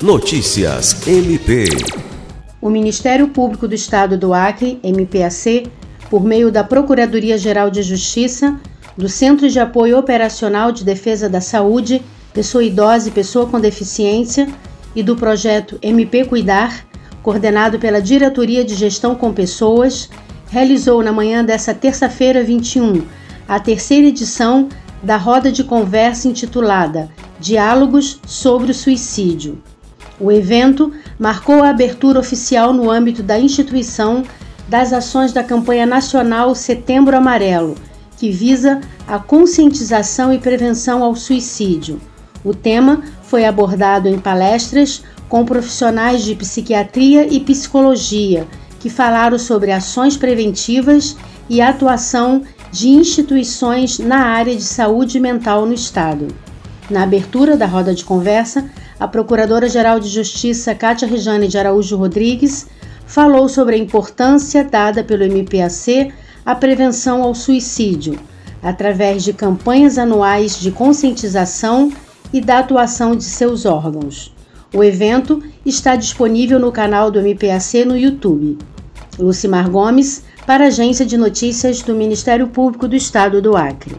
Notícias MP. O Ministério Público do Estado do Acre, MPAC, por meio da Procuradoria-Geral de Justiça, do Centro de Apoio Operacional de Defesa da Saúde, Pessoa Idosa e Pessoa com Deficiência e do projeto MP Cuidar, coordenado pela Diretoria de Gestão com Pessoas, realizou na manhã dessa terça-feira 21 a terceira edição da roda de conversa intitulada Diálogos sobre o Suicídio. O evento marcou a abertura oficial no âmbito da instituição das ações da campanha nacional Setembro Amarelo, que visa a conscientização e prevenção ao suicídio. O tema foi abordado em palestras com profissionais de psiquiatria e psicologia, que falaram sobre ações preventivas e atuação de instituições na área de saúde mental no Estado. Na abertura da roda de conversa, a Procuradora-Geral de Justiça Cátia Rejane de Araújo Rodrigues falou sobre a importância dada pelo MPAC à prevenção ao suicídio, através de campanhas anuais de conscientização e da atuação de seus órgãos. O evento está disponível no canal do MPAC no YouTube. Lucimar Gomes, para a Agência de Notícias do Ministério Público do Estado do Acre.